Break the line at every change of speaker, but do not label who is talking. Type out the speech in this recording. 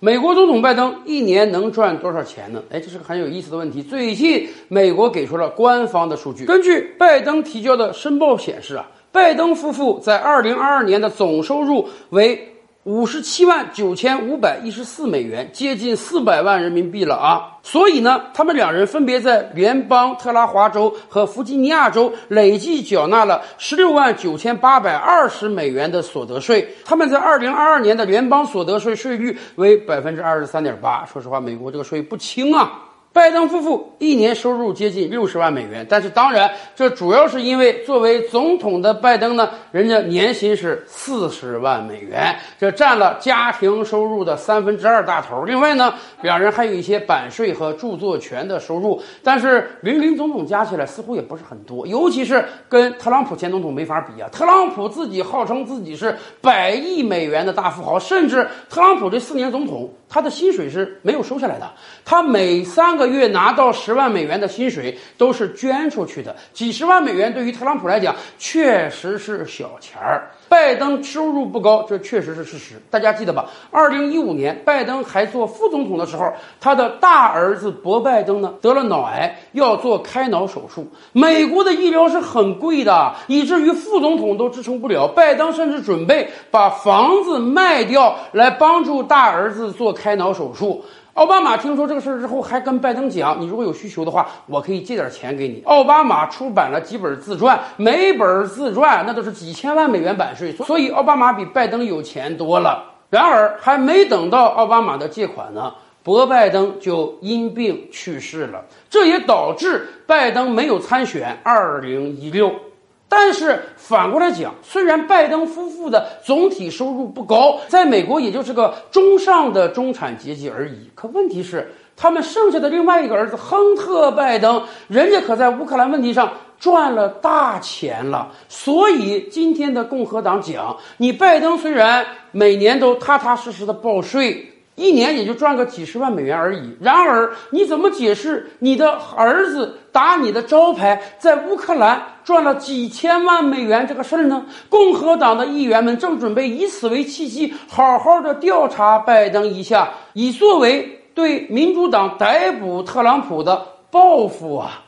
美国总统拜登一年能赚多少钱呢？哎，这是个很有意思的问题。最近美国给出了官方的数据，根据拜登提交的申报显示啊，拜登夫妇在二零二二年的总收入为。五十七万九千五百一十四美元，接近四百万人民币了啊！所以呢，他们两人分别在联邦特拉华州和弗吉尼亚州累计缴纳了十六万九千八百二十美元的所得税。他们在二零二二年的联邦所得税税率为百分之二十三点八。说实话，美国这个税不轻啊。拜登夫妇一年收入接近六十万美元，但是当然，这主要是因为作为总统的拜登呢，人家年薪是四十万美元，这占了家庭收入的三分之二大头。另外呢，两人还有一些版税和著作权的收入，但是林林总总加起来似乎也不是很多，尤其是跟特朗普前总统没法比啊。特朗普自己号称自己是百亿美元的大富豪，甚至特朗普这四年总统，他的薪水是没有收下来的，他每三个。月拿到十万美元的薪水都是捐出去的，几十万美元对于特朗普来讲确实是小钱儿。拜登收入不高，这确实是事实，大家记得吧？二零一五年拜登还做副总统的时候，他的大儿子博拜登呢得了脑癌，要做开脑手术。美国的医疗是很贵的，以至于副总统都支撑不了。拜登甚至准备把房子卖掉来帮助大儿子做开脑手术。奥巴马听说这个事儿之后，还跟拜登讲：“你如果有需求的话，我可以借点钱给你。”奥巴马出版了几本自传，每本自传那都是几千万美元版税，所以奥巴马比拜登有钱多了。然而，还没等到奥巴马的借款呢，博拜登就因病去世了，这也导致拜登没有参选二零一六。但是反过来讲，虽然拜登夫妇的总体收入不高，在美国也就是个中上的中产阶级而已。可问题是，他们剩下的另外一个儿子亨特·拜登，人家可在乌克兰问题上赚了大钱了。所以今天的共和党讲，你拜登虽然每年都踏踏实实的报税。一年也就赚个几十万美元而已。然而，你怎么解释你的儿子打你的招牌，在乌克兰赚了几千万美元这个事儿呢？共和党的议员们正准备以此为契机，好好的调查拜登一下，以作为对民主党逮捕特朗普的报复啊！